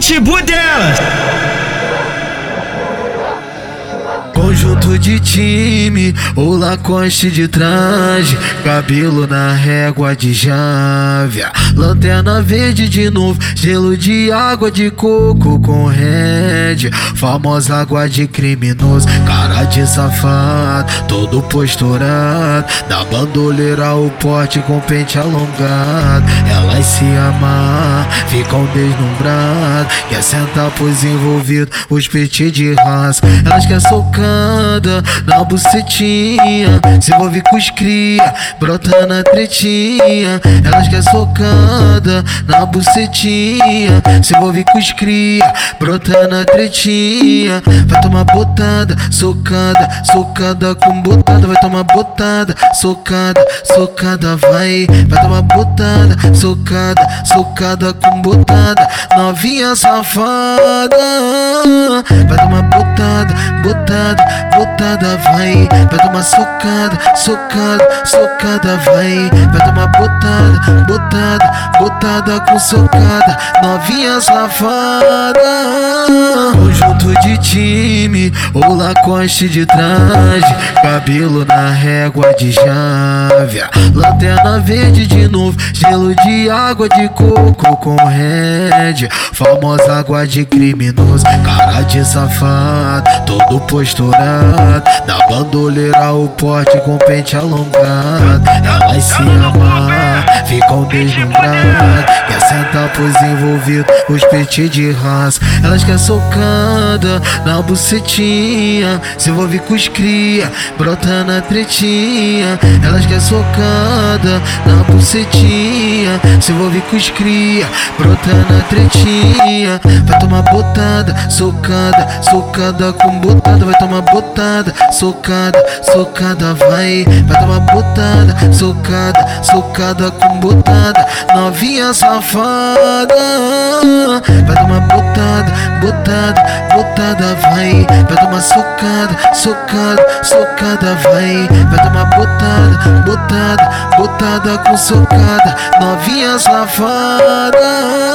pitbull delas. Conjunto de time, o Lacoste de traje, cabelo na régua de jávia, lanterna verde de novo, gelo de água de coco com red, famosa água de criminoso, cara de safado, todo posturado, da bandoleira o porte com pente alongado, elas se amar, ficam deslumbradas, quer sentar pros envolvidos, os petit de raça, elas quer socar na bucetinha. Se envolve com os cria, brota na tretinha. Elas quer socada na bucetinha. Se envolve com os cria, brota na tretinha. Vai tomar botada, socada, socada com botada. Vai tomar botada, socada, socada, vai. Vai tomar botada, socada, socada com botada. Novinha safada, vai tomar botada, botada botada, vai. Vai tomar socada, socada, socada, vai. Vai tomar botada, botada, botada com socada. Novinha safada. Conjunto de o Lacoste de traje. Cabelo na régua de jávia. Lanterna verde de novo, gelo de água de coco com red. Famosa água de criminoso, cara de safado, todo posturado da bandoleira o porte com pente alongado Elas se amar, ficam deslumbradas envolvidos, os petit de raça Elas quer socada na bucetinha. Se envolve com os cria, brota na tretinha. Elas quer socada na bucetinha. Se envolve com os cria, brota na tretinha. Vai tomar botada, socada, socada com botada. Vai tomar botada, socada, socada, vai, vai tomar botada, socada, socada com botada, novinha safada, vai tomar botada, botada, botada, vai, vai tomar socada, socada, socada, vai, vai tomar botada, botada, botada com socada, novinha safada.